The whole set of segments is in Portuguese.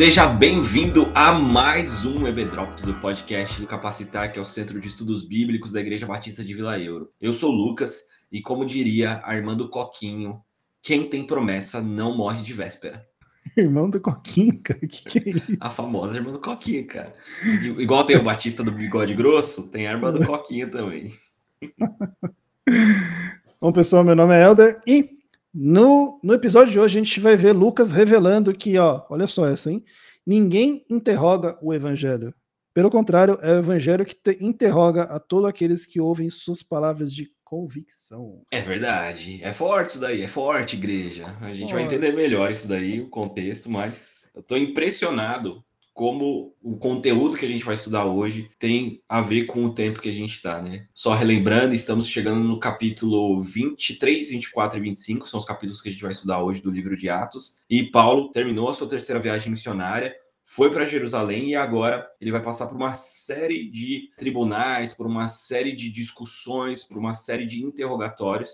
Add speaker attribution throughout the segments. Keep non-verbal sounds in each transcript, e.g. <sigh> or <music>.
Speaker 1: Seja bem-vindo a mais um EBDrops, o podcast do Capacitar, que é o Centro de Estudos Bíblicos da Igreja Batista de Vila Euro. Eu sou o Lucas e, como diria Armando Coquinho, quem tem promessa não morre de véspera. <laughs>
Speaker 2: Irmão do Coquinho, cara, o que, que é isso?
Speaker 1: A famosa irmã do Coquinho, cara. Igual tem o Batista do Bigode Grosso, tem a irmã do <laughs> Coquinho também.
Speaker 2: Bom, pessoal, meu nome é Elder e no, no episódio de hoje a gente vai ver Lucas revelando que, ó, olha só essa, hein? Ninguém interroga o evangelho. Pelo contrário, é o evangelho que te, interroga a todos aqueles que ouvem suas palavras de convicção.
Speaker 1: É verdade. É forte isso daí, é forte, igreja. A gente vai
Speaker 2: Forte.
Speaker 1: entender melhor isso daí, o contexto, mas eu tô impressionado como o conteúdo que a gente vai estudar hoje tem a ver com o tempo que a gente está, né? Só relembrando, estamos chegando no capítulo 23, 24 e 25, são os capítulos que a gente vai estudar hoje do livro de Atos. E Paulo terminou a sua terceira viagem missionária, foi para Jerusalém e agora ele vai passar por uma série de tribunais, por uma série de discussões, por uma série de interrogatórios.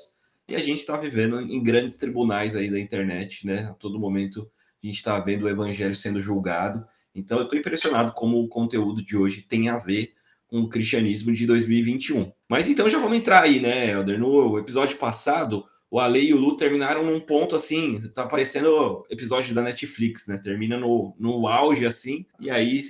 Speaker 1: E a gente está vivendo em grandes tribunais aí da internet, né? A todo momento a gente está vendo o evangelho sendo julgado. Então eu estou impressionado como o conteúdo de hoje tem a ver com o cristianismo de 2021. Mas então já vamos entrar aí, né, Helder? No episódio passado, o Ale e o Lu terminaram num ponto assim, tá parecendo episódio da Netflix, né? Termina no, no auge assim, e aí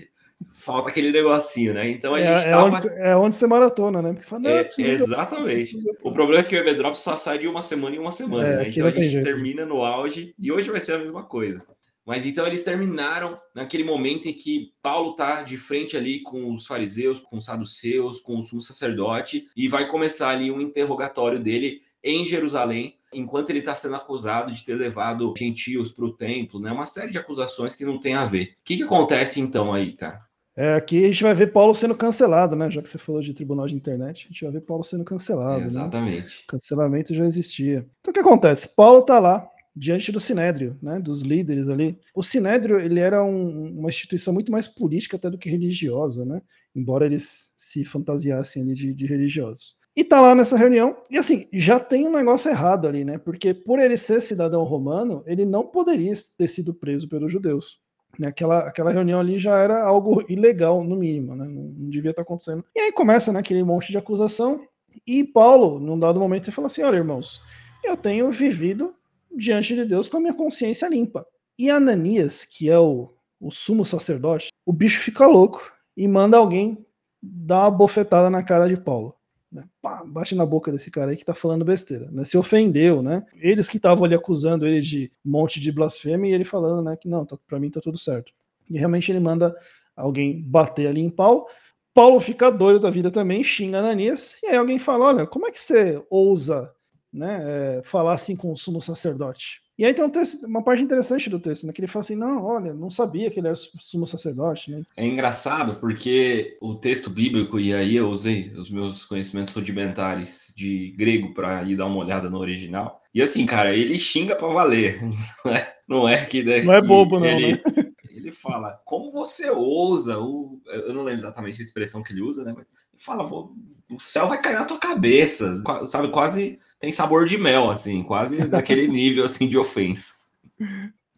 Speaker 1: falta aquele negocinho, né? Então a
Speaker 2: É,
Speaker 1: gente
Speaker 2: é
Speaker 1: tava...
Speaker 2: onde, é onde você maratona, né? Porque fala,
Speaker 1: É,
Speaker 2: preciso
Speaker 1: exatamente.
Speaker 2: preciso
Speaker 1: O problema é que o Everdrop só sai de uma semana em uma semana,
Speaker 2: É,
Speaker 1: né? Então a gente
Speaker 2: jeito.
Speaker 1: termina no auge e hoje vai ser a mesma coisa. Mas então eles terminaram naquele momento em que Paulo tá de frente ali com os fariseus, com os saduceus, com o sumo sacerdote e vai começar ali um interrogatório dele em Jerusalém, enquanto ele está sendo acusado de ter levado gentios para o templo, né? Uma série de acusações que não tem a ver. O que, que acontece então aí, cara?
Speaker 2: É, aqui a gente vai ver Paulo sendo cancelado, né? Já que você falou de tribunal de internet, a gente vai ver Paulo sendo cancelado, né?
Speaker 1: Exatamente.
Speaker 2: Cancelamento já existia. Então o que acontece? Paulo tá lá diante do Sinédrio, né, dos líderes ali. O Sinédrio, ele era um- uma instituição muito mais política até do que religiosa, né? Embora eles se fantasiassem ali de, de religiosos. E tá lá nessa reunião, e assim, já tem um negócio errado ali, né? Porque por ele ser cidadão romano, ele não poderia ter sido preso pelos judeus. Né? Aquela, aquela reunião ali já era algo ilegal, no mínimo, né? Não, não devia estar acontecendo. E aí começa né, aquele monte de acusação, e Paulo, num dado momento, ele fala assim: olha, irmãos, eu tenho vivido diante de Deus com a minha consciência limpa. E Ananias, que é o, o sumo sacerdote, o bicho fica louco e manda alguém dar uma bofetada na cara de Paulo. Né? Pá, bate na boca desse cara aí que tá falando besteira, né? Se ofendeu, né? Eles que estavam ali acusando ele de um monte de blasfêmia e ele falando, né, que não, tá, para mim tá tudo certo. E realmente ele manda alguém bater ali em Paulo. Paulo fica doido da vida também, xinga Ananias, e aí alguém fala: Olha, como é que você ousa né, é, falar assim com o sumo sacerdote? E aí tem um texto, uma parte interessante do texto, né, que ele fala assim: Não, olha, não sabia que ele era sumo sacerdote. Né?
Speaker 1: É engraçado porque o texto bíblico, e aí eu usei os meus conhecimentos rudimentares de grego para ir dar uma olhada no original. E assim, cara, ele xinga para valer. <laughs> Não é, não é que.
Speaker 2: Não é bobo, não,
Speaker 1: Ele,
Speaker 2: né? <laughs>
Speaker 1: ele fala, como você ousa? O, eu não lembro exatamente a expressão que ele usa, né? Mas fala, "Vou- o céu vai cair na tua cabeça. Sabe, quase tem sabor de mel, assim, quase daquele <laughs> nível assim de ofensa.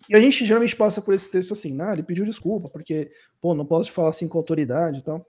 Speaker 2: E a gente geralmente passa por esse texto assim, ah, ele pediu desculpa, porque, pô, não posso falar assim com autoridade e tal.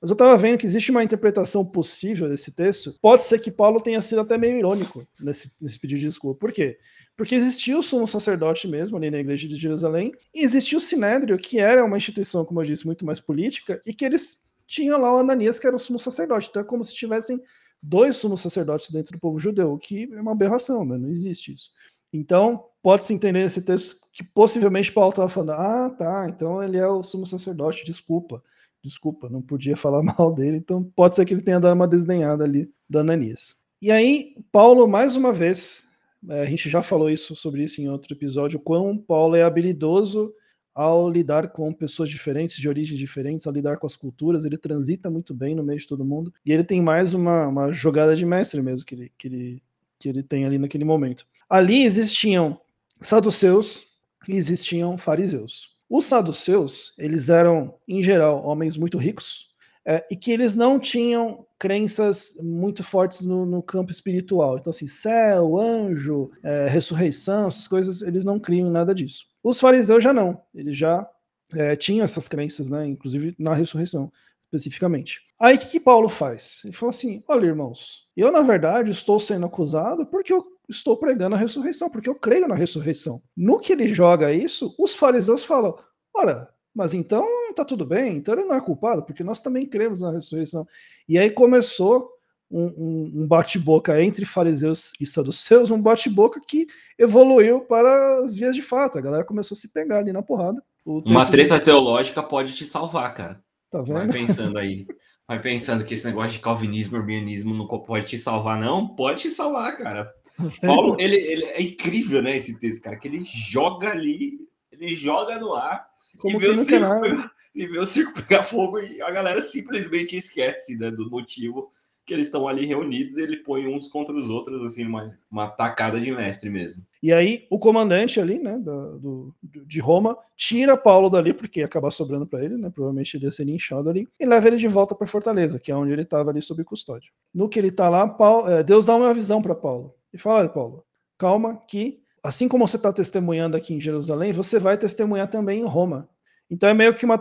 Speaker 2: Mas eu tava vendo que existe uma interpretação possível desse texto. Pode ser que Paulo tenha sido até meio irônico nesse, nesse pedido de desculpa. Por quê? Porque existiu o sumo sacerdote mesmo ali na igreja de Jerusalém, e existiu o Sinédrio, que era uma instituição, como eu disse, muito mais política, e que eles tinham lá o Ananias, que era o sumo sacerdote. Então é como se tivessem dois sumos sacerdotes dentro do povo judeu, o que é uma aberração, né? não existe isso. Então, pode-se entender nesse texto que possivelmente Paulo estava falando: ah, tá, então ele é o sumo sacerdote, desculpa, desculpa, não podia falar <laughs> mal dele, então pode ser que ele tenha dado uma desdenhada ali do Ananias. E aí, Paulo, mais uma vez, é, a gente já falou isso sobre isso em outro episódio, quão Paulo é habilidoso ao lidar com pessoas diferentes, de origens diferentes, ao lidar com as culturas, ele transita muito bem no meio de todo mundo, e ele tem mais uma, uma jogada de mestre mesmo que ele, que, ele, que ele tem ali naquele momento. Ali existiam saduceus e existiam fariseus. Os saduceus, eles eram, em geral, homens muito ricos, é, e que eles não tinham crenças muito fortes no, no campo espiritual. Então, assim, céu, anjo, é, ressurreição, essas coisas, eles não criam nada disso. Os fariseus já não, eles já é, tinham essas crenças, né? Inclusive na ressurreição, especificamente. Aí o que, que Paulo faz? Ele fala assim: olha, irmãos, eu na verdade estou sendo acusado porque eu estou pregando a ressurreição, porque eu creio na ressurreição. No que ele joga isso, os fariseus falam: ora, mas então tá tudo bem, então ele não é culpado, porque nós também cremos na ressurreição. E aí começou um, um, um bate-boca entre fariseus e saduceus, um bate-boca que evoluiu para as vias de fato. A galera começou a se pegar ali na porrada.
Speaker 1: Uma treta de... teológica pode te salvar, cara.
Speaker 2: Tá vendo?
Speaker 1: Vai <laughs> pensando aí. Vai pensando que esse negócio de calvinismo, urbanismo não pode te salvar, não? Pode te salvar, cara. <laughs> Paulo, ele, ele é incrível, né? Esse texto, cara, que ele joga ali, ele joga no ar como e vê, o circo pegar, e vê o circo pegar fogo e a galera simplesmente esquece né, do motivo que eles estão ali reunidos ele põe uns contra os outros, assim, uma, uma tacada de mestre mesmo.
Speaker 2: E aí o comandante ali, né, do, de Roma, tira Paulo dali, porque acaba sobrando para ele, né, provavelmente ele ia ser linchado ali, e leva ele de volta para Fortaleza, que é onde ele estava ali sob custódia. No que ele está lá, Paulo, é, Deus dá uma visão para Paulo, e fala, olha Paulo, calma que, assim como você está testemunhando aqui em Jerusalém, você vai testemunhar também em Roma. Então é meio que uma,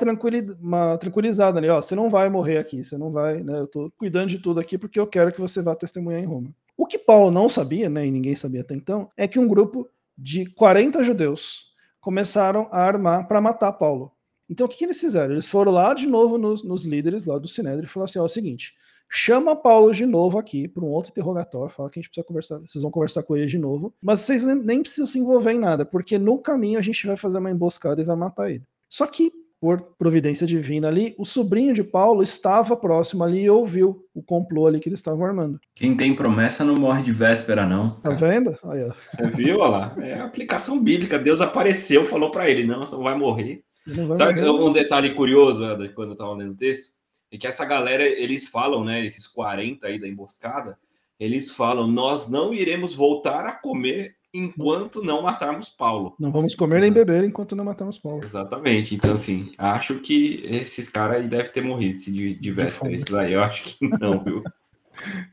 Speaker 2: uma tranquilizada ali, ó, você não vai morrer aqui, você não vai, né, eu tô cuidando de tudo aqui porque eu quero que você vá testemunhar em Roma. O que Paulo não sabia, né, e ninguém sabia até então, é que um grupo de 40 judeus começaram a armar para matar Paulo. Então o que, que, eles fizeram? Eles foram lá de novo nos, nos líderes lá do Sinédrio e falaram assim, ó, é o seguinte, chama Paulo de novo aqui para um outro interrogatório, fala que a gente precisa conversar, vocês vão conversar com ele de novo, mas vocês nem, nem precisam se envolver em nada, porque no caminho a gente vai fazer uma emboscada e vai matar ele. Só que, por providência divina ali, o sobrinho de Paulo estava próximo ali e ouviu o complô ali que eles estavam armando.
Speaker 1: Quem tem promessa não morre de véspera, não.
Speaker 2: Tá vendo?
Speaker 1: Aí, ó. Você viu, olha lá? É aplicação bíblica. Deus apareceu, falou para ele: não, você não vai morrer. Não vai Sabe morrer. um detalhe curioso, quando eu estava lendo o texto? É que essa galera, eles falam, né? Esses 40 aí da emboscada, eles falam: nós não iremos voltar a comer enquanto não matarmos Paulo.
Speaker 2: Não vamos comer nem beber enquanto não matarmos Paulo.
Speaker 1: Exatamente. Então, assim, acho que esses caras aí devem ter morrido de, de. Esses aí eu acho que <laughs> não, viu?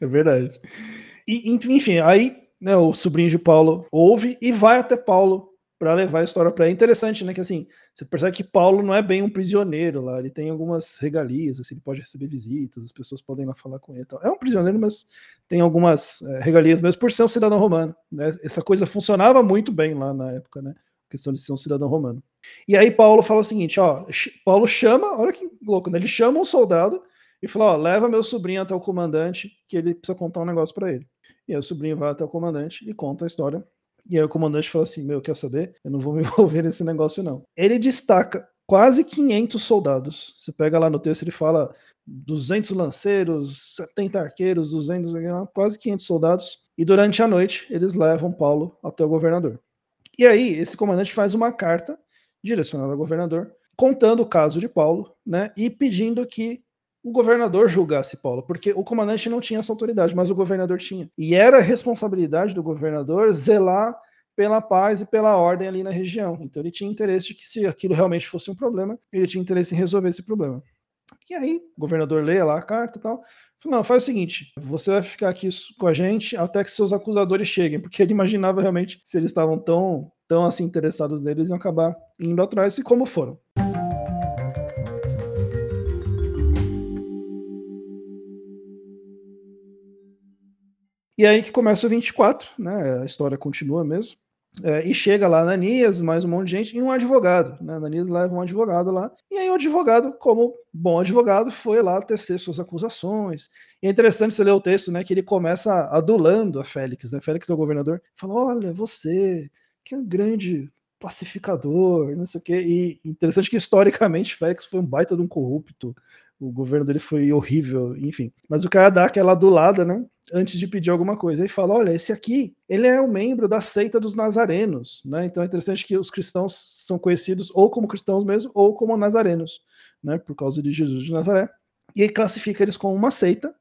Speaker 2: é verdade. E, enfim, aí né, o sobrinho de Paulo ouve e vai até Paulo para levar a história para. É interessante, né? Que assim, você percebe que Paulo não é bem um prisioneiro lá, ele tem algumas regalias, assim, ele pode receber visitas, as pessoas podem lá falar com ele. Tal. É um prisioneiro, mas tem algumas é, regalias mesmo por ser um cidadão romano. Né? Essa coisa funcionava muito bem lá na época, né? A questão de ser um cidadão romano. E aí Paulo fala o seguinte, ó, Paulo chama, olha que louco, né? Ele chama um soldado e fala, ó, leva meu sobrinho até o comandante, que ele precisa contar um negócio para ele. E aí o sobrinho vai até o comandante e conta a história e aí o comandante fala assim: Meu, quer saber? Eu não vou me <laughs> envolver nesse negócio, não. Ele destaca quase 500 soldados. Você pega lá no texto, ele fala 200 lanceiros, 70 arqueiros, 200, quase 500 soldados. E durante a noite, eles levam Paulo até o governador. E aí, esse comandante faz uma carta direcionada ao governador, contando o caso de Paulo, né, e pedindo que o governador julgasse Paulo, porque o comandante não tinha essa autoridade, mas o governador tinha. E era responsabilidade do governador zelar pela paz e pela ordem ali na região. Então ele tinha interesse de que se aquilo realmente fosse um problema, ele tinha interesse em resolver esse problema. E aí, o governador lê lá a carta e tal. Falou, não, faz o seguinte, você vai ficar aqui com a gente até que seus acusadores cheguem, porque ele imaginava realmente se eles estavam tão, tão assim interessados neles, iam acabar indo atrás, e como foram. E aí que começa o 24, né? A história continua mesmo. É, e chega lá Ananias, mais um monte de gente, e um advogado. Né? Ananias leva um advogado lá. E aí o advogado, como bom advogado, foi lá tecer suas acusações. E é interessante você ler o texto, né? Que ele começa adulando a Félix, né? Félix é o governador. Fala: olha, você, que é um grande pacificador, não sei o quê. E interessante que historicamente Félix foi um baita de um corrupto. O governo dele foi horrível, enfim. Mas o cara dá aquela adulada, né? antes de pedir alguma coisa. E fala: olha, esse aqui, ele é um membro da seita dos nazarenos, né? Então é interessante que os cristãos são conhecidos ou como cristãos mesmo, ou como nazarenos, né? Por causa de Jesus de Nazaré. E aí classifica eles como uma seita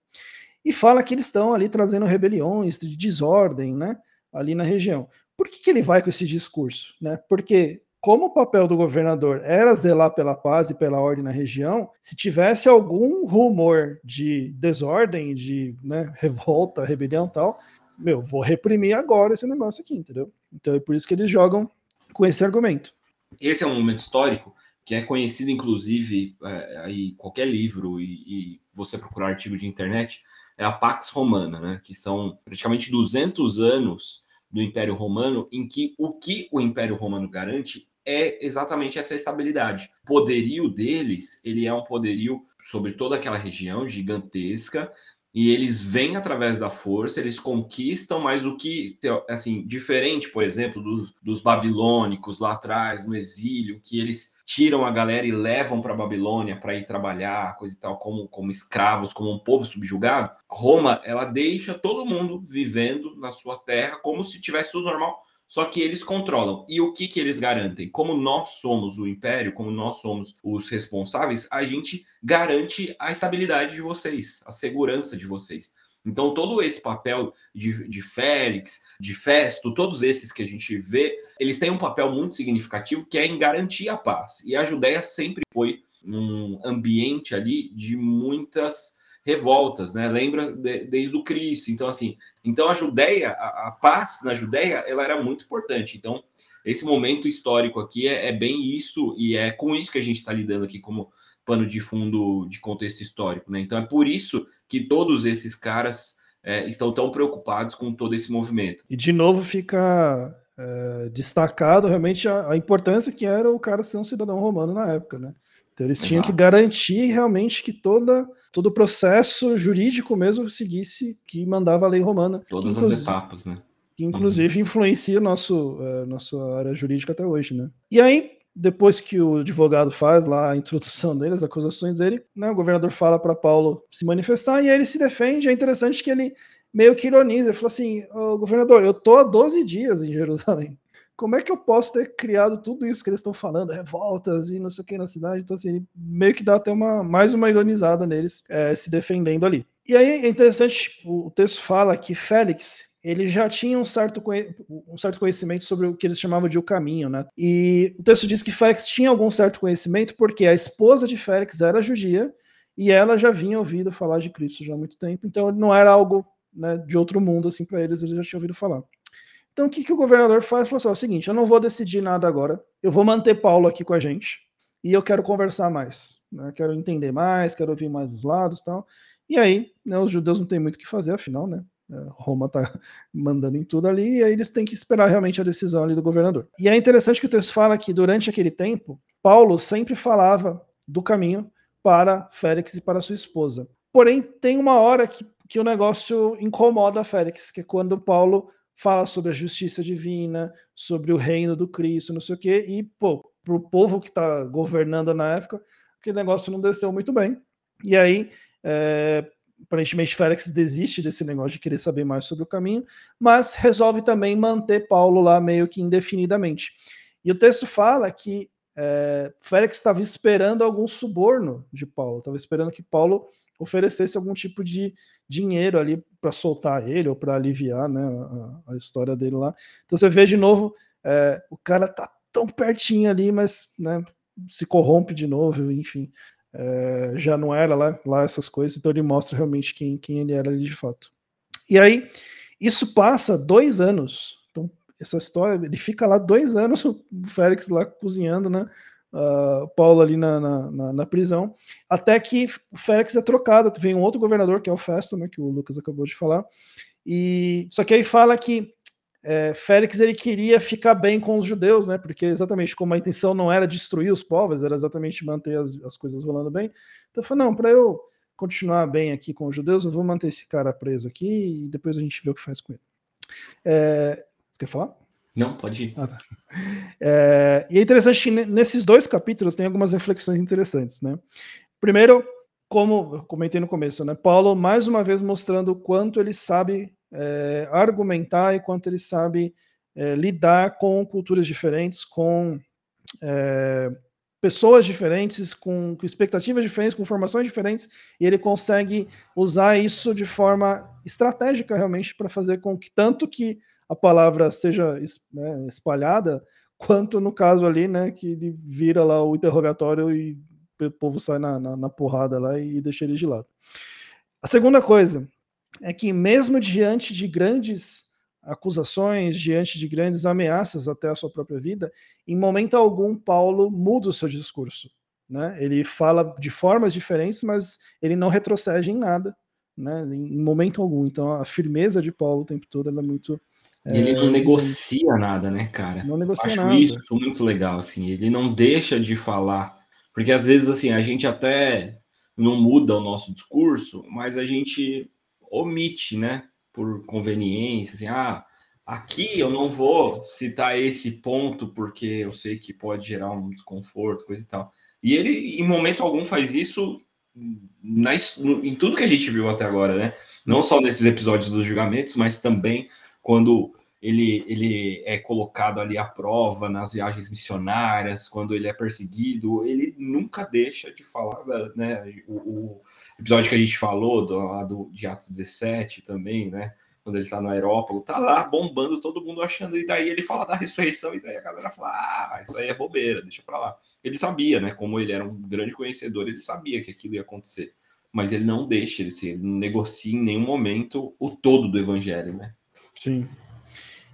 Speaker 2: e fala que eles estão ali trazendo rebeliões, de desordem, né? Ali na região. Por que, que ele vai com esse discurso? Né? Porque como o papel do governador era zelar pela paz e pela ordem na região, se tivesse algum rumor de desordem, de né, <laughs> revolta, rebelião tal, meu, vou reprimir agora esse negócio aqui, entendeu? Então é por isso que eles jogam com esse argumento.
Speaker 1: Esse é um momento histórico que é conhecido, inclusive, é, aí qualquer livro e, e, você procurar artigo de internet, é a Pax Romana, né? que são praticamente 200 anos do Império Romano, em que o que o Império Romano garante é exatamente essa estabilidade. O poderio deles, ele é um poderio sobre toda aquela região gigantesca, e eles vêm através da força, eles conquistam, mas o que, assim, diferente, por exemplo, dos, dos babilônicos lá atrás, no exílio, que eles tiram a galera e levam para Babilônia para ir trabalhar, coisa e tal, como, como escravos, como um povo subjugado. Roma, ela deixa todo mundo vivendo na sua terra como se tivesse tudo normal, só que eles controlam. E o que, que eles garantem? Como nós somos o império, como nós somos os responsáveis, a gente garante a estabilidade de vocês, a segurança de vocês. Então, todo esse papel de, de Félix, de Festo, todos esses que a gente vê, eles têm um papel muito significativo que é em garantir a paz. E a Judéia sempre foi um ambiente ali de muitas revoltas, né? Lembra de, desde o Cristo. Então, assim, então a Judéia, a, a, paz na Judéia, ela era muito importante. Então, esse momento histórico aqui é, é bem isso, e é com isso que a gente está lidando aqui como pano de fundo de contexto histórico, né? Então é por isso que todos esses caras é, estão tão preocupados com todo esse movimento.
Speaker 2: E de novo fica é, destacado realmente a, a, importância que era o cara ser um cidadão romano na época, né? Então eles Exato. tinham que garantir realmente que toda, todo o processo jurídico mesmo seguisse que mandava a lei romana.
Speaker 1: Todas as etapas, né?
Speaker 2: Que inclusive uhum. influencia nosso, uh, nossa área jurídica até hoje, né? E aí, depois que o advogado faz lá a introdução dele, as acusações dele, né, o governador fala para Paulo se manifestar e aí ele se defende. É interessante que ele meio que ironiza, ele fala assim: oh, governador, eu tô há 12 dias em Jerusalém como é que eu posso ter criado tudo isso que eles estão falando, revoltas e não sei o que na cidade? Então, assim, meio que dá até uma, mais uma ironizada neles é, se defendendo ali. E aí é interessante, o texto fala que Félix, ele já tinha um certo, um certo conhecimento sobre o que eles chamavam de o caminho, né? E o texto diz que Félix tinha algum certo conhecimento porque a esposa de Félix era judia e ela já vinha ouvido falar de Cristo já há muito tempo, então não era algo né, de outro mundo assim para eles, eles já tinham ouvido falar. Então, o que, que o governador faz? Falou assim: é o seguinte, eu não vou decidir nada agora, eu vou manter Paulo aqui com a gente e eu quero conversar mais, né? quero entender mais, quero ouvir mais os lados tal. E aí, né, os judeus não têm muito o que fazer, afinal, né? É, Roma tá <laughs> mandando em tudo ali, e aí eles têm que esperar realmente a decisão ali do governador. E é interessante que o texto fala que durante aquele tempo, Paulo sempre falava do caminho para Félix e para sua esposa. Porém, tem uma hora que, que o negócio incomoda Félix, que é quando Paulo fala sobre a justiça divina, sobre o reino do Cristo, não sei o quê, e, pô, pro povo que está governando na época, aquele negócio não desceu muito bem. E aí, é, aparentemente, Félix desiste desse negócio de querer saber mais sobre o caminho, mas resolve também manter Paulo lá meio que indefinidamente. E o texto fala que é, Félix estava esperando algum suborno de Paulo, estava esperando que Paulo oferecesse algum tipo de dinheiro ali para soltar ele ou para aliviar né, a, a, história dele lá. Então você vê de novo, é, o cara tá tão pertinho ali, mas né, se corrompe de novo, enfim. É, já não era lá, lá essas coisas, então ele mostra realmente quem, quem ele era ali de fato. E aí, isso passa dois anos. Então, essa história, ele fica lá dois anos, o Félix lá cozinhando, né? Uh, Paulo ali na, na, na, prisão, até que o Félix é trocado, vem um outro governador, que é o Festo, né, que o Lucas acabou de falar, e só que aí fala que é, Félix ele queria ficar bem com os judeus, né, porque exatamente como a intenção não era destruir os povos, era exatamente manter as, as coisas rolando bem, então falou, não, para eu continuar bem aqui com os judeus, eu vou manter esse cara preso aqui e depois a gente vê o que faz com ele. É, você quer falar?
Speaker 1: Não, pode ir. Ah, tá.
Speaker 2: É, e é interessante que nesses dois capítulos tem algumas reflexões interessantes, né? Primeiro, como eu comentei no começo, né? Paulo mais uma vez mostrando o quanto ele sabe é, argumentar e quanto ele sabe é, lidar com culturas diferentes, com é, pessoas diferentes, com, com, expectativas diferentes, com formações diferentes, e ele consegue usar isso de forma estratégica realmente para fazer com que tanto que a palavra seja né, espalhada, quanto no caso ali, né, que ele vira lá o interrogatório e o povo sai na, na, na porrada lá e deixa ele de lado. A segunda coisa é que mesmo diante de grandes acusações, diante de grandes ameaças até a sua própria vida, em momento algum Paulo muda o seu discurso. Né? Ele fala de formas diferentes, mas ele não retrocede em nada, né? em momento algum. Então a firmeza de Paulo o tempo todo é muito.
Speaker 1: Ele não é, negocia nada, né, cara?
Speaker 2: Não negocia
Speaker 1: Acho
Speaker 2: nada.
Speaker 1: isso muito legal, assim. Ele não deixa de falar, porque às vezes assim a gente até não muda o nosso discurso, mas a gente omite, né? Por conveniência, assim, ah, aqui eu não vou citar esse ponto porque eu sei que pode gerar um desconforto, coisa e tal. E ele, em momento algum, faz isso na, em tudo que a gente viu até agora, né? Não só nesses episódios dos julgamentos, mas também quando ele, ele é colocado ali à prova nas viagens missionárias, quando ele é perseguido, ele nunca deixa de falar, né? O, o, episódio que a gente falou do, do, de Atos 17 também, né? Quando ele tá no aerópago, tá lá bombando todo mundo achando, e daí ele fala da ressurreição, e daí a galera fala: ah, isso aí é bobeira, deixa pra lá. Ele sabia, né? Como ele era um grande conhecedor, ele sabia que aquilo ia acontecer. Mas ele não deixa, ele, se, ele não negocia em nenhum momento o todo do evangelho, né?
Speaker 2: Sim,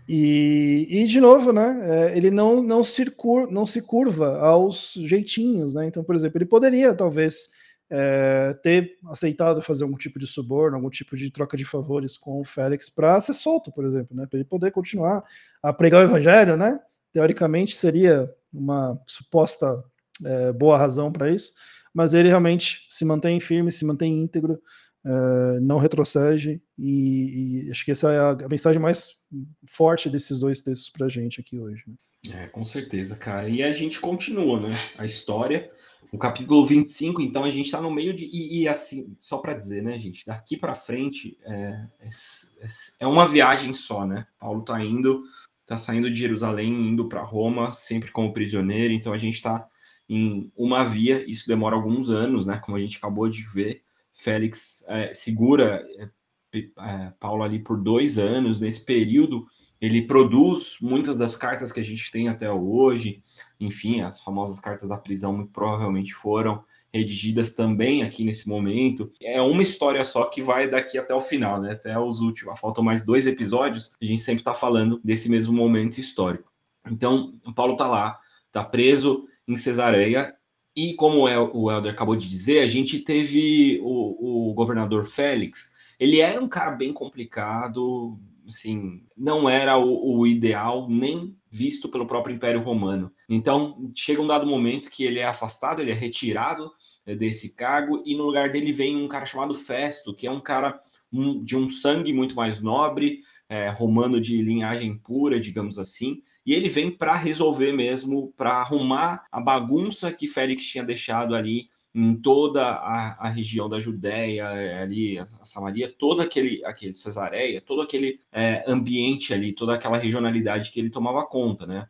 Speaker 2: e, e, de novo, né, é, ele não, não, se cur, não se curva aos jeitinhos, né? Então, por exemplo, ele poderia talvez é, ter aceitado fazer algum tipo de suborno, algum tipo de troca de favores com o Félix para ser solto, por exemplo, né? Para ele poder continuar a pregar o evangelho, né? Teoricamente seria uma suposta é, boa razão para isso, mas ele realmente se mantém firme, se mantém íntegro, uh, não retrocede, e, e, acho que essa é a, mensagem mais forte desses dois textos para a gente aqui hoje. Né?
Speaker 1: É, com certeza, cara. E a gente continua, né? A história. No capítulo 25, então, a gente está no meio de. E, e assim, só para dizer, né, gente? Daqui para frente é, é, é, uma viagem só, né? Paulo está indo, está saindo de Jerusalém, indo para Roma, sempre como prisioneiro. Então, a gente está em uma via. Isso demora alguns anos, né? Como a gente acabou de ver. Félix é, segura é, é, Paulo ali por dois anos. Nesse período, ele produz muitas das cartas que a gente tem até hoje. Enfim, as famosas cartas da prisão muito provavelmente foram redigidas também aqui nesse momento. É uma história só que vai daqui até o final, né? Até os últimos. Faltam mais dois episódios. A gente sempre está falando desse mesmo momento histórico. Então, Paulo está lá, está preso em Cesareia e como o Helder acabou de dizer, a gente teve o, o governador Félix. Ele era um cara bem complicado, assim, não era o, o, ideal nem visto pelo próprio Império Romano. Então, chega um dado momento que ele é afastado, ele é retirado é, desse cargo, e no lugar dele vem um cara chamado Festo, que é um cara de um sangue muito mais nobre, é, romano de linhagem pura, digamos assim, e ele vem para resolver mesmo, para arrumar a bagunça que Félix tinha deixado ali em toda a, a região da Judéia, é, ali, a, a, Samaria, todo aquele, aquele Cesareia, todo aquele é, ambiente ali, toda aquela regionalidade que ele tomava conta, né?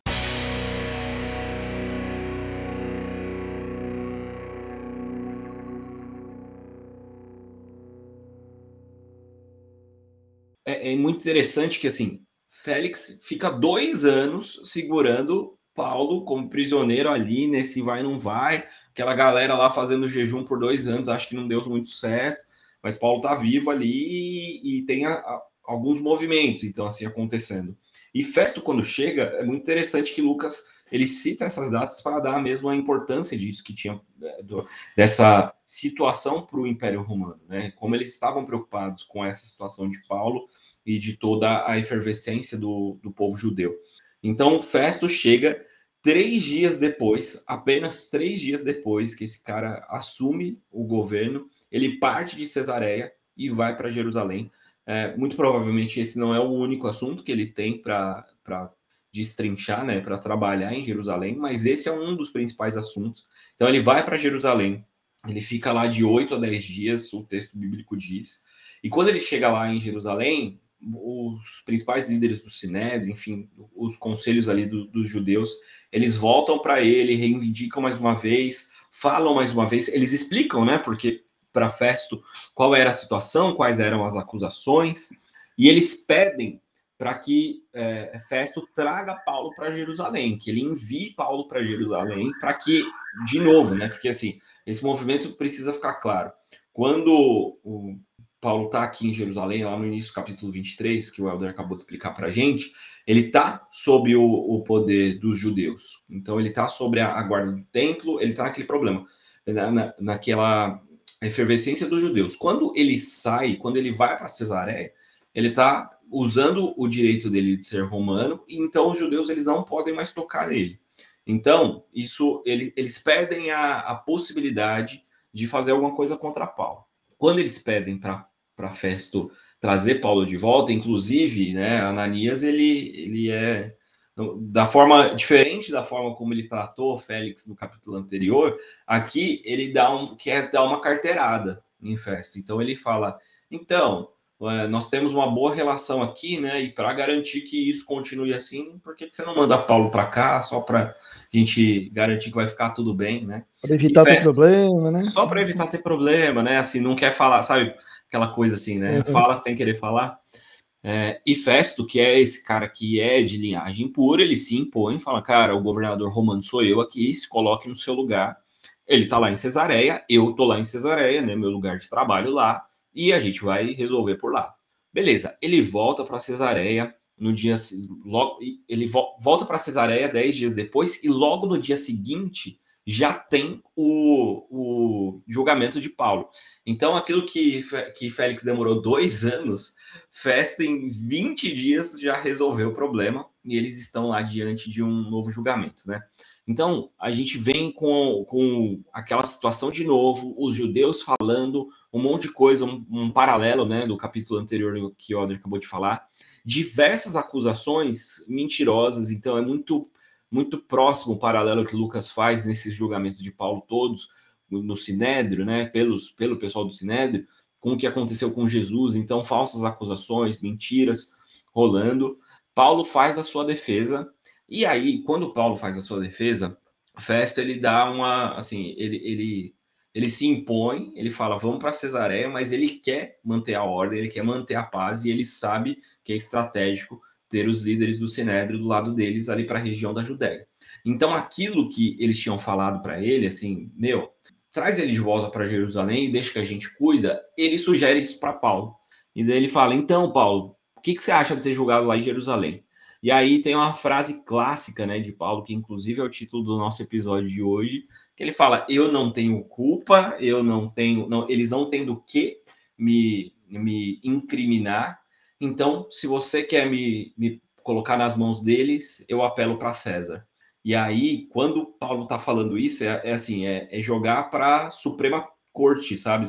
Speaker 1: É, é muito interessante que, assim, Félix fica dois anos segurando Paulo como prisioneiro ali nesse vai não vai. Aquela galera lá fazendo jejum por dois anos, acho que não deu muito certo. Mas Paulo tá vivo ali e, e tem a, a, alguns movimentos, então, assim, acontecendo. E Festo, quando chega, é muito interessante que Lucas ele cita essas datas para dar mesmo a importância disso que tinha é, do, dessa situação para o Império Romano, né? Como eles estavam preocupados com essa situação de Paulo e de toda a efervescência do, do povo judeu. Então, Festo chega três dias depois, apenas três dias depois que esse cara assume o governo, ele parte de Cesareia e vai para Jerusalém. É, muito provavelmente esse não é o único assunto que ele tem para destrinchar, né, para trabalhar em Jerusalém, mas esse é um dos principais assuntos. Então ele vai para Jerusalém, ele fica lá de 8 a 10 dias, o texto bíblico diz. E quando ele chega lá em Jerusalém, os principais líderes do Sinédrio, enfim, os conselhos ali do, dos judeus, eles voltam para ele, reivindicam mais uma vez, falam mais uma vez, eles explicam, né? Porque para Festo qual era a situação, quais eram as acusações, e eles pedem para que é, Festo traga Paulo para Jerusalém, que ele envie Paulo para Jerusalém, para que, de novo, né? Porque assim, esse movimento precisa ficar claro. Quando o Paulo está aqui em Jerusalém, lá no início do capítulo 23, que o Helder acabou de explicar para a gente, ele está sob o, o, poder dos judeus. Então, ele está sobre a, a, guarda do templo, ele está naquele problema, na, na, naquela efervescência dos judeus. Quando ele sai, quando ele vai para Cesareia, ele está usando o direito dele de ser romano, e então os judeus eles não podem mais tocar nele. Então, isso ele, eles perdem a, a possibilidade de fazer alguma coisa contra Paulo. Quando eles pedem para Festo trazer Paulo de volta, inclusive, né, Ananias, ele, ele é da forma diferente da forma como ele tratou Félix no capítulo anterior, aqui ele dá um quer dar uma carteirada em Festo. Então ele fala: "Então, nós temos uma boa relação aqui, né? E para garantir que isso continue assim, por que, que você não manda Paulo para cá só para a gente garantir que vai ficar tudo bem, né?
Speaker 2: Para evitar ter problema, né?
Speaker 1: Só para evitar ter problema, né? Assim, não quer falar, sabe? aquela coisa assim, né? Uhum. Fala sem querer falar. É, e Festo, que é esse cara que é de linhagem pura, ele se impõe, fala, cara, o governador romano sou eu aqui, se coloque no seu lugar. Ele tá lá em Cesareia, eu tô lá em Cesareia, né? Meu lugar de trabalho lá, e a gente vai resolver por lá. Beleza, ele volta para Cesareia no dia logo ele volta para Cesareia dez dias depois e logo no dia seguinte já tem o, o julgamento de Paulo. Então, aquilo que, que Félix demorou dois anos, Festo, em 20 dias, já resolveu o problema e eles estão lá diante de um novo julgamento, né? Então, a gente vem com, com aquela situação de novo, os judeus falando um monte de coisa, um, um paralelo né, do capítulo anterior que o Oder acabou de falar, diversas acusações mentirosas, então é muito muito próximo o paralelo que Lucas faz nesses julgamentos de Paulo todos no Sinédrio, né, pelos, pelo pessoal do Sinédrio, com o que aconteceu com Jesus, então falsas acusações, mentiras rolando. Paulo faz a sua defesa e aí, quando Paulo faz a sua defesa, Festo ele dá uma, assim, ele, ele, ele se impõe, ele fala, vamos para Cesareia, mas ele quer manter a ordem, ele quer manter a paz e ele sabe que é estratégico ter os líderes do Sinédrio do lado deles ali para a região da Judéia. Então, aquilo que eles tinham falado para ele, assim, meu, traz ele de volta para Jerusalém e deixa que a gente cuida, ele sugere isso para Paulo. E daí ele fala: então, Paulo, o que, que você acha de ser julgado lá em Jerusalém? E aí tem uma frase clássica, né, de Paulo, que inclusive é o título do nosso episódio de hoje, que ele fala: eu não tenho culpa, eu não tenho, não, eles não têm do que me, me incriminar, então, se você quer me, me colocar nas mãos deles, eu apelo para César. E aí, quando Paulo está falando isso, é, é assim, é, é jogar para a Suprema Corte, sabe?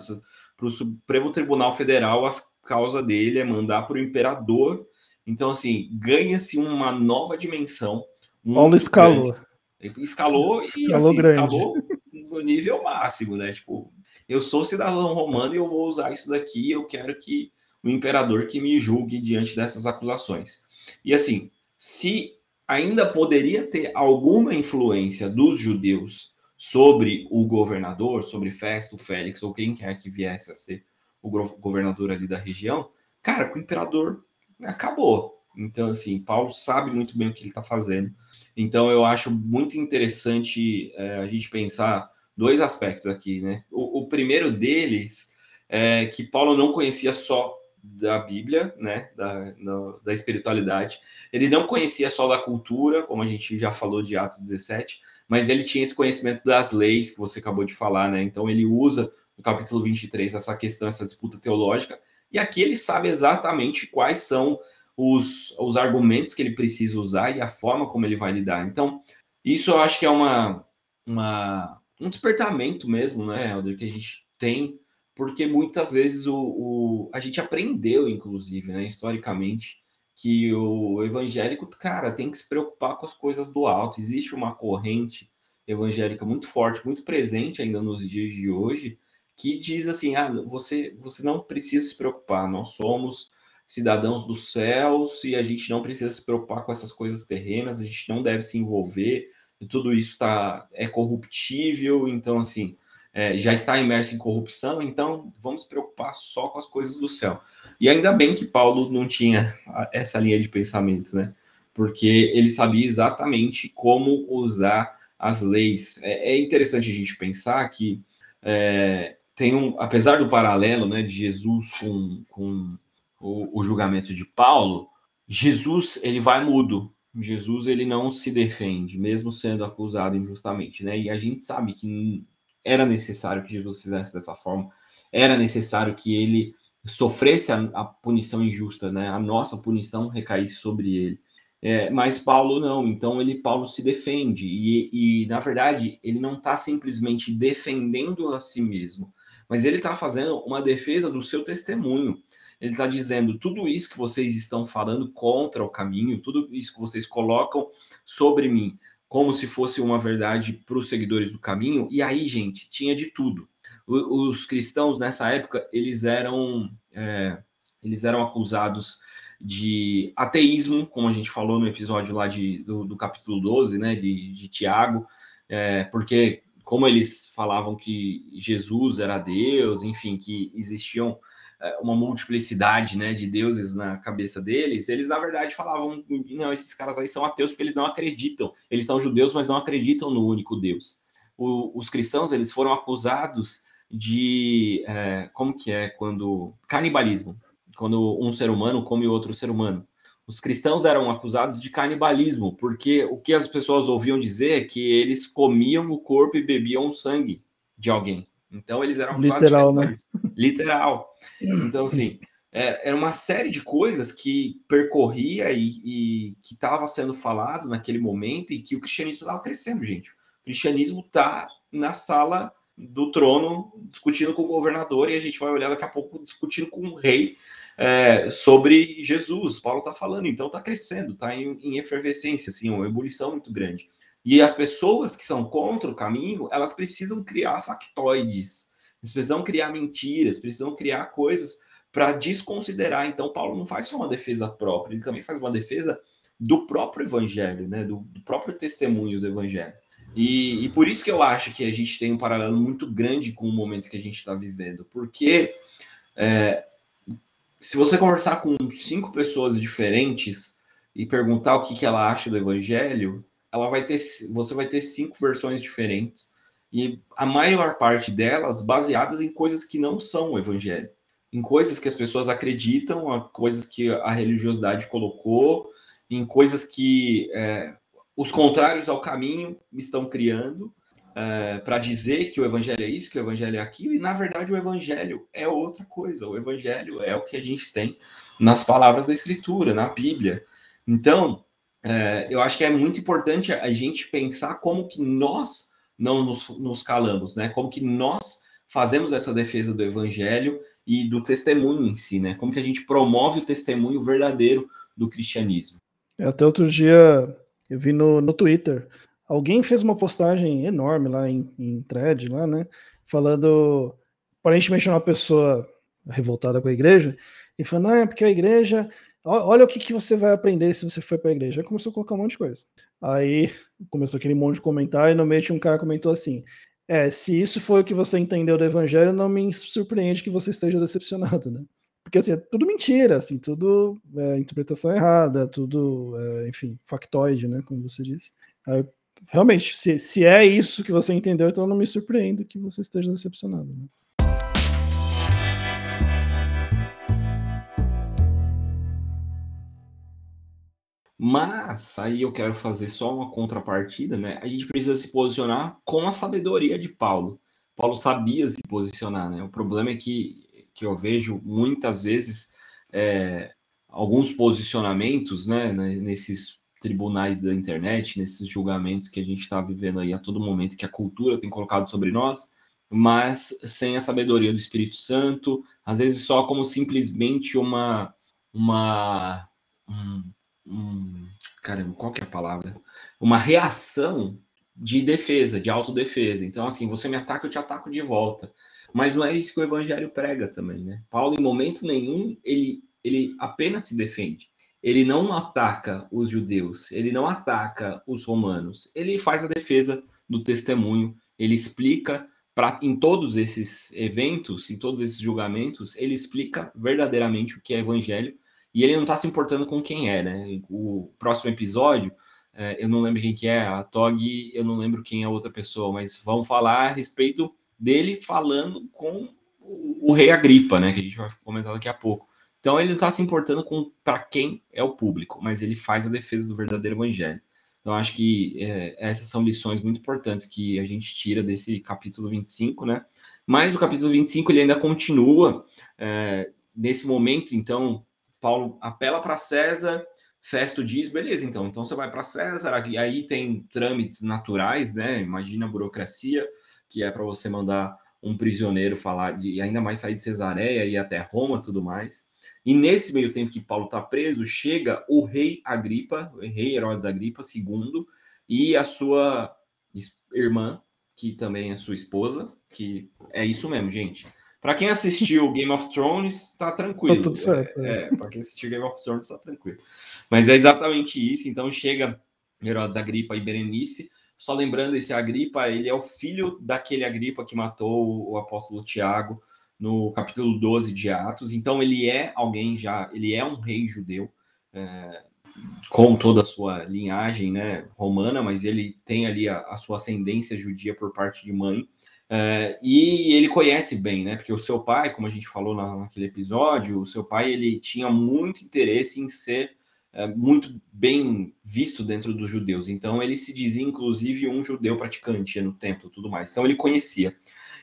Speaker 1: Para o Supremo Tribunal Federal, a causa dele é mandar para o imperador. Então, assim, ganha-se uma nova dimensão.
Speaker 2: Paulo escalou.
Speaker 1: Grande. Escalou e escalou, assim, escalou no nível máximo, né? Tipo, eu sou cidadão romano e eu vou usar isso daqui, eu quero que o imperador que me julgue diante dessas acusações. E assim, se ainda poderia ter alguma influência dos judeus sobre o governador, sobre Festo, Félix ou quem quer que viesse a ser o governador ali da região, cara, o imperador acabou. Então, assim, Paulo sabe muito bem o que ele está fazendo. Então, eu acho muito interessante é, a gente pensar dois aspectos aqui, né? O, o primeiro deles é que Paulo não conhecia só da Bíblia, né, da, no, da espiritualidade. Ele não conhecia só da cultura, como a gente já falou de Atos 17, mas ele tinha esse conhecimento das leis que você acabou de falar, né? Então ele usa no capítulo 23 essa questão, essa disputa teológica, e aqui ele sabe exatamente quais são os, os argumentos que ele precisa usar e a forma como ele vai lidar. Então, isso eu acho que é uma, uma um despertamento mesmo, né, Helder, que a gente tem porque muitas vezes o, o, a gente aprendeu, inclusive, né, historicamente, que o evangélico, cara, tem que se preocupar com as coisas do alto. Existe uma corrente evangélica muito forte, muito presente ainda nos dias de hoje, que diz assim: ah, você, você não precisa se preocupar, nós somos cidadãos dos céus e a gente não precisa se preocupar com essas coisas terrenas, a gente não deve se envolver, e tudo isso tá, é corruptível, então assim é, já está imerso em corrupção, então vamos se preocupar só com as coisas do céu. E ainda bem que Paulo não tinha essa linha de pensamento, né? Porque ele sabia exatamente como usar as leis. É, é interessante a gente pensar que é, tem um, apesar do paralelo né, de Jesus com, com o, o julgamento de Paulo, Jesus ele vai mudo. Jesus ele não se defende, mesmo sendo acusado injustamente, né? E a gente sabe que era necessário que Jesus fizesse dessa forma, era necessário que ele sofresse a, a punição injusta, né? A nossa punição recaísse sobre ele. É, mas Paulo não, então ele Paulo se defende e, e na verdade ele não está simplesmente defendendo a si mesmo, mas ele está fazendo uma defesa do seu testemunho. Ele está dizendo tudo isso que vocês estão falando contra o caminho, tudo isso que vocês colocam sobre mim, como se fosse uma verdade para os seguidores do caminho. E aí, gente, tinha de tudo. os cristãos nessa época eles eram é, eles eram acusados de ateísmo, como a gente falou no episódio lá de, do, do capítulo 12, né, de, de Tiago, é, porque como eles falavam que Jesus era Deus, enfim, que existiam uma multiplicidade né, de deuses na cabeça deles, eles na verdade falavam: não, esses caras aí são ateus porque eles não acreditam. Eles são judeus, mas não acreditam no único Deus. O, os cristãos eles foram acusados de é, como que é quando canibalismo, quando um ser humano come outro ser humano. Os cristãos eram acusados de canibalismo, porque o que as pessoas ouviam dizer é que eles comiam o corpo e bebiam o sangue de alguém. Então eles eram
Speaker 2: Literal.
Speaker 1: Né? Literal. Então, assim, é, era uma série de coisas que percorria e, e que estava sendo falado naquele momento e que o cristianismo estava crescendo, gente. O cristianismo está na sala do trono discutindo com o governador e a gente vai olhar daqui a pouco discutindo com o rei é, sobre Jesus. Paulo está falando, então está crescendo, está em, em, efervescência, assim, uma ebulição muito grande. E as pessoas que são contra o caminho, elas precisam criar factoides, eles precisam criar mentiras, precisam criar coisas para desconsiderar. Então, Paulo não faz só uma defesa própria, ele também faz uma defesa do próprio evangelho, né? do, do próprio testemunho do evangelho. E, e, por isso que eu acho que a gente tem um paralelo muito grande com o momento que a gente está vivendo, porque é, se você conversar com cinco pessoas diferentes e perguntar o que, que ela acha do evangelho, ela vai ter, você vai ter cinco versões diferentes e a maior parte delas baseadas em coisas que não são o evangelho, em coisas que as pessoas acreditam, coisas que a religiosidade colocou, em coisas que é, os contrários ao caminho estão criando é, para dizer que o evangelho é isso, que o evangelho é aquilo, e na verdade o evangelho é outra coisa. O evangelho é o que a gente tem nas palavras da Escritura, na Bíblia. Então, é, eu acho que é muito importante a gente pensar como que nós não nos, nos calamos, né? Como que nós fazemos essa defesa do evangelho e do testemunho em si, né? Como que a gente promove o testemunho verdadeiro do cristianismo.
Speaker 2: Até outro dia eu vi no, no Twitter alguém fez uma postagem enorme lá em, em thread, lá, né? Falando, aparentemente, uma pessoa revoltada com a igreja, e falando, ah, é porque a igreja, olha o que, que você vai aprender se você for para a igreja. Aí começou a colocar um monte de coisa. Aí começou aquele monte de comentário, e no meio um cara comentou assim: É, se isso foi o que você entendeu do evangelho, não me surpreende que você esteja decepcionado, né? Porque assim, é tudo mentira, assim, tudo é, interpretação errada, tudo, é, enfim, factoide, né? Como você disse. Aí realmente, se, se é isso que você entendeu, então não me surpreendo que você esteja decepcionado. Né?
Speaker 1: Mas aí eu quero fazer só uma contrapartida, né? A gente precisa se posicionar com a sabedoria de Paulo. Paulo sabia se posicionar, né? O problema é que, que eu vejo muitas vezes é, alguns posicionamentos, né, nesses tribunais da internet, nesses julgamentos que a gente está vivendo aí a todo momento, que a cultura tem colocado sobre nós, mas sem a sabedoria do Espírito Santo, às vezes só como simplesmente uma. uma um, um, caramba, qual que é a palavra? Uma reação de defesa, de autodefesa. Então, assim, você me ataca, eu te ataco de volta. Mas não é isso que o evangelho prega também, né? Paulo, em momento nenhum, ele, ele apenas se defende ele não ataca os judeus, ele não ataca os romanos, ele faz a defesa do testemunho, ele explica para em todos esses eventos, em todos esses julgamentos, ele explica verdadeiramente o que é evangelho e ele não está se importando com quem é, né? O próximo episódio, é, eu não lembro quem que é, a Tog, eu não lembro quem é a outra pessoa, mas vão falar a respeito dele falando com o, o rei Agripa, né? Que a gente vai comentar daqui a pouco. Então ele não está se importando com para quem é o público, mas ele faz a defesa do verdadeiro evangelho. Então acho que é, essas são lições muito importantes que a gente tira desse capítulo 25, né? Mas o capítulo 25 ele ainda continua é, nesse momento, então Paulo apela para César, Festo diz, beleza, então, então você vai para César, e aí tem trâmites naturais, né? Imagina a burocracia, que é para você mandar um prisioneiro falar de ainda mais sair de Cesareia e até Roma, tudo mais. E nesse meio tempo que Paulo está preso, chega o rei Agripa, o rei Herodes Agripa II, e a sua irmã, que também é sua esposa, que é isso mesmo, gente. Para <laughs> quem assistiu Game of Thrones, está tranquilo. Tá
Speaker 2: tudo certo.
Speaker 1: É, é para quem assistiu Game of Thrones, está tranquilo. Mas é exatamente isso. Então chega Herodes Agripa e Berenice. Só lembrando, esse Agripa, ele é o filho daquele Agripa que matou o apóstolo Tiago no capítulo 12 de Atos. Então ele é alguém já, ele é um rei judeu, é, com toda a sua linhagem né, romana, mas ele tem ali a, a sua ascendência judia por parte de mãe. É, e ele conhece bem, né? Porque o seu pai, como a gente falou na, naquele episódio, o seu pai ele tinha muito interesse em ser é, muito bem visto dentro dos judeus. Então ele se dizia, inclusive, um judeu praticante no templo, tudo mais. Então ele conhecia.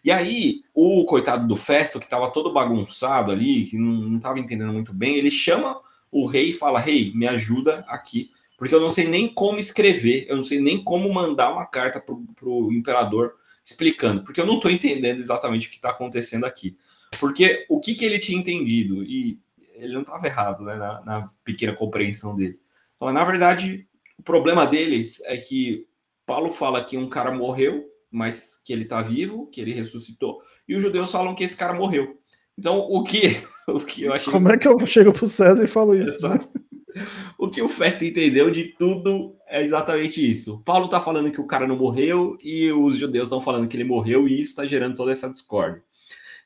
Speaker 1: E aí, o coitado do Festo, que estava todo bagunçado ali, que não estava entendendo muito bem, ele chama o rei e fala: Rei, me ajuda aqui, porque eu não sei nem como escrever, eu não sei nem como mandar uma carta para o imperador explicando, porque eu não estou entendendo exatamente o que está acontecendo aqui. Porque o que, que ele tinha entendido, e ele não estava errado né, na, na, pequena compreensão dele. Então, na verdade, o problema deles é que Paulo fala que um cara morreu mas que ele está vivo, que ele ressuscitou, e os judeus falam que esse cara morreu. Então, o que, <laughs> o que eu achei.
Speaker 2: Como é que eu chego para o César e falo isso? Né?
Speaker 1: O que o Festa entendeu de tudo é exatamente isso. Paulo está falando que o cara não morreu e os judeus estão falando que ele morreu, e isso está gerando toda essa discórdia.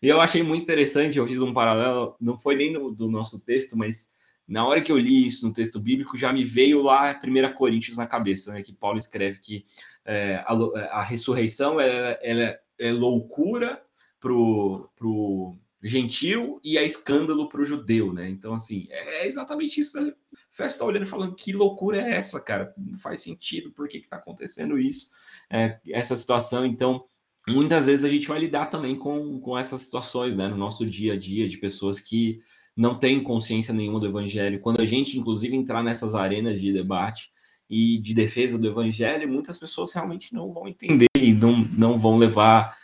Speaker 1: E eu achei muito interessante, eu fiz um paralelo, não foi nem no, do nosso texto, mas na hora que eu li isso no texto bíblico, já me veio lá 1 Coríntios na cabeça, né, que Paulo escreve que é, a, a, ressurreição é, é loucura para o gentil e é escândalo para o judeu, né? Então, assim, é, é exatamente isso. Né? Festo está olhando e falando, que loucura é essa, cara? Não faz sentido, por que está acontecendo isso? É, essa situação, então, muitas vezes a gente vai lidar também com, com essas situações, né? No nosso dia a dia, de pessoas que não têm consciência nenhuma do evangelho. Quando a gente, inclusive, entrar nessas arenas de debate, e de defesa do evangelho, muitas pessoas realmente não vão entender e não, não vão levar,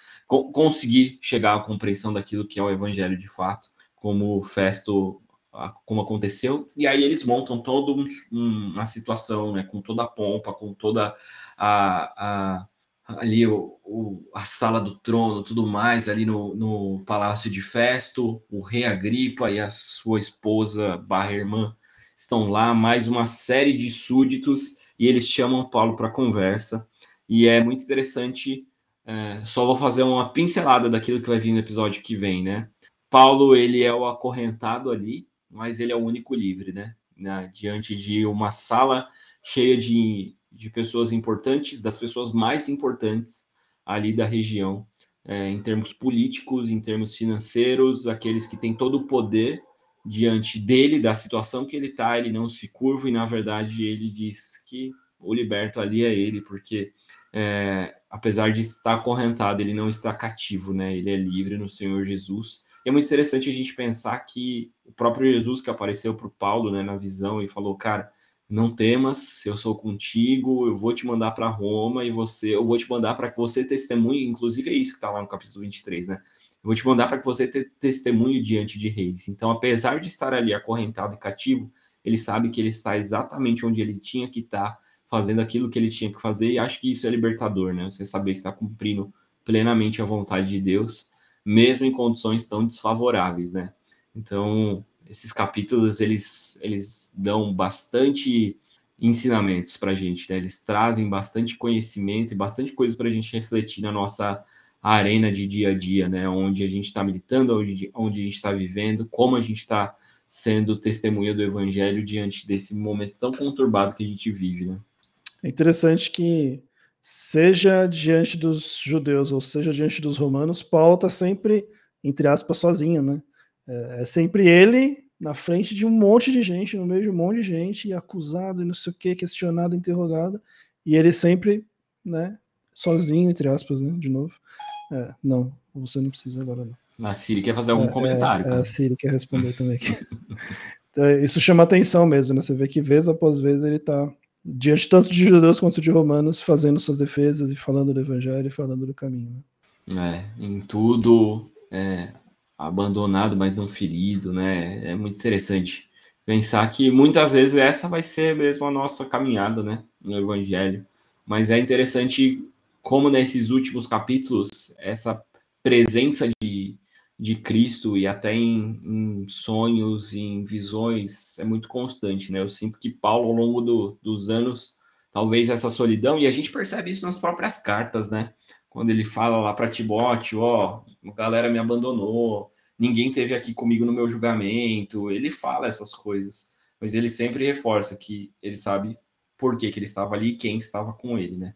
Speaker 1: conseguir chegar à compreensão daquilo que é o evangelho de fato, como Festo, como aconteceu, e aí eles montam toda um, uma situação, né, com toda a pompa, com toda a, a ali o, o, a sala do trono, tudo mais, ali no, no palácio de Festo, o rei Agripa e a sua esposa barra irmã estão lá, mais uma série de súditos, e eles chamam Paulo para conversa. E é muito interessante. É, só vou fazer uma pincelada daquilo que vai vir no episódio que vem, né? Paulo, ele é o acorrentado ali, mas ele é o único livre, né? Na, diante de uma sala cheia de, de pessoas importantes, das pessoas mais importantes ali da região, é, em termos políticos, em termos financeiros, aqueles que têm todo o poder diante dele, da situação que ele está, ele não se curva e, na verdade, ele diz que o liberto ali é ele, porque é, apesar de estar acorrentado, ele não está cativo, né? Ele é livre no Senhor Jesus. E é muito interessante a gente pensar que o próprio Jesus que apareceu para o Paulo, né, na visão, e falou, cara, não temas, eu sou contigo, eu vou te mandar para Roma e você, eu vou te mandar para que você testemunhe, inclusive é isso que está lá no capítulo 23, né? Eu vou te mandar para que você tenha testemunho diante de reis. Então, apesar de estar ali acorrentado e cativo, ele sabe que ele está exatamente onde ele tinha que estar, fazendo aquilo que ele tinha que fazer, e acho que isso é libertador, né? Você saber que está cumprindo plenamente a vontade de Deus, mesmo em condições tão desfavoráveis, né? Então, esses capítulos, eles, eles dão bastante ensinamentos para a gente, né? Eles trazem bastante conhecimento e bastante coisa para a gente refletir na nossa arena de dia a dia, né? Onde a gente está militando, onde, onde a gente está vivendo, como a gente está sendo testemunha do evangelho diante desse momento tão conturbado que a gente vive, né?
Speaker 2: É interessante que seja diante dos judeus ou seja diante dos romanos, Paulo está sempre, entre aspas, sozinho, né? É, é, sempre ele na frente de um monte de gente, no meio de um monte de gente, acusado e não sei o que, questionado, interrogado, e ele sempre, né, sozinho, entre aspas, né, de novo. É, não, você não precisa agora não.
Speaker 1: A Siri quer fazer algum é, comentário.
Speaker 2: É, a Siri quer responder também aqui. <laughs> então, isso chama atenção mesmo, né? Você vê que vez após vez ele está diante tanto de judeus quanto de romanos, fazendo suas defesas e falando do evangelho e falando do caminho.
Speaker 1: Né? É, em tudo é, abandonado, mas não ferido, né? É muito interessante pensar que muitas vezes essa vai ser mesmo a nossa caminhada, né, no evangelho. Mas é interessante como nesses últimos capítulos essa presença de de Cristo e até em, em, sonhos, em visões, é muito constante, né? Eu sinto que Paulo, ao longo do, dos anos, talvez essa solidão, e a gente percebe isso nas próprias cartas, né? Quando ele fala lá para Timóteo, ó, a galera me abandonou, ninguém teve aqui comigo no meu julgamento, ele fala essas coisas, mas ele sempre reforça que ele sabe por que, que ele estava ali e quem estava com ele, né?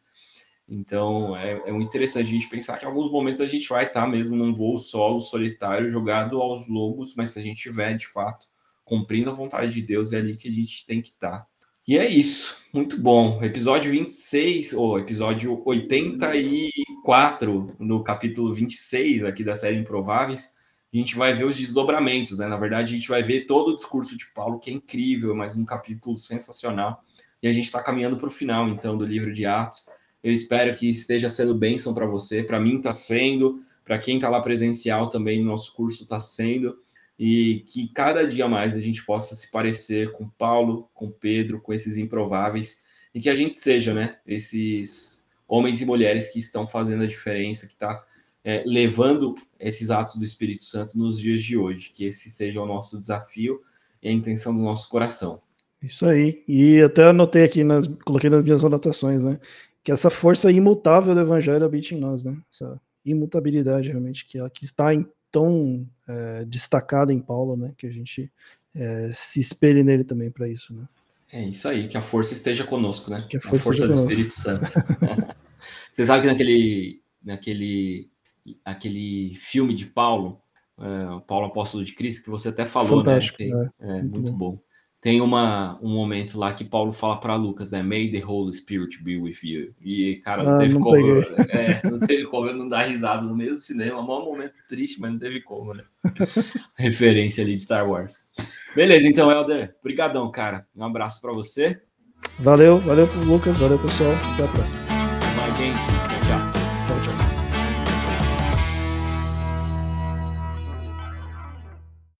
Speaker 1: Então é, é muito interessante a gente pensar que em alguns momentos a gente vai estar mesmo num voo solo, solitário, jogado aos lobos, mas se a gente estiver de fato cumprindo a vontade de Deus, é ali que a gente tem que estar. E é isso, muito bom. Episódio 26, ou episódio 84, no capítulo 26 aqui da série Improváveis, a gente vai ver os desdobramentos, né? Na verdade, a gente vai ver todo o discurso de Paulo, que é incrível, mas um capítulo sensacional. E a gente está caminhando para o final, então, do livro de Atos. Eu espero que esteja sendo bênção para você. Para mim está sendo, para quem está lá presencial também no nosso curso está sendo. E que cada dia mais a gente possa se parecer com Paulo, com Pedro, com esses improváveis. E que a gente seja, né? Esses homens e mulheres que estão fazendo a diferença, que está é, levando esses atos do Espírito Santo nos dias de hoje. Que esse seja o nosso desafio e a intenção do nosso coração.
Speaker 2: Isso aí. E até anotei aqui, nas, coloquei nas minhas anotações, né? Que essa força imutável do evangelho habite em nós, né? Essa imutabilidade realmente que, que está em, tão é, destacada em Paulo, né? Que a gente é, se espelhe nele também para isso, né?
Speaker 1: É isso aí, que a força esteja conosco, né? Que a força, a força do conosco. Espírito Santo. <laughs> Você sabe que naquele, naquele aquele filme de Paulo, é, Paulo Apóstolo de Cristo, que você até falou, né? Fantástico, né? Tem, é, muito, muito bom. bom tem uma, um momento lá que Paulo fala para Lucas, né? May the Holy Spirit be with you. E, cara, não ah, teve não como. É, <laughs> não teve como eu não dar risada no meio do cinema. Um momento triste, mas não teve como, né? <laughs> Referência ali de Star Wars. Beleza, então, Helder, brigadão, cara. Um abraço para você.
Speaker 2: Valeu, valeu pro Lucas, valeu, pessoal. Até a próxima.
Speaker 1: Mais gente.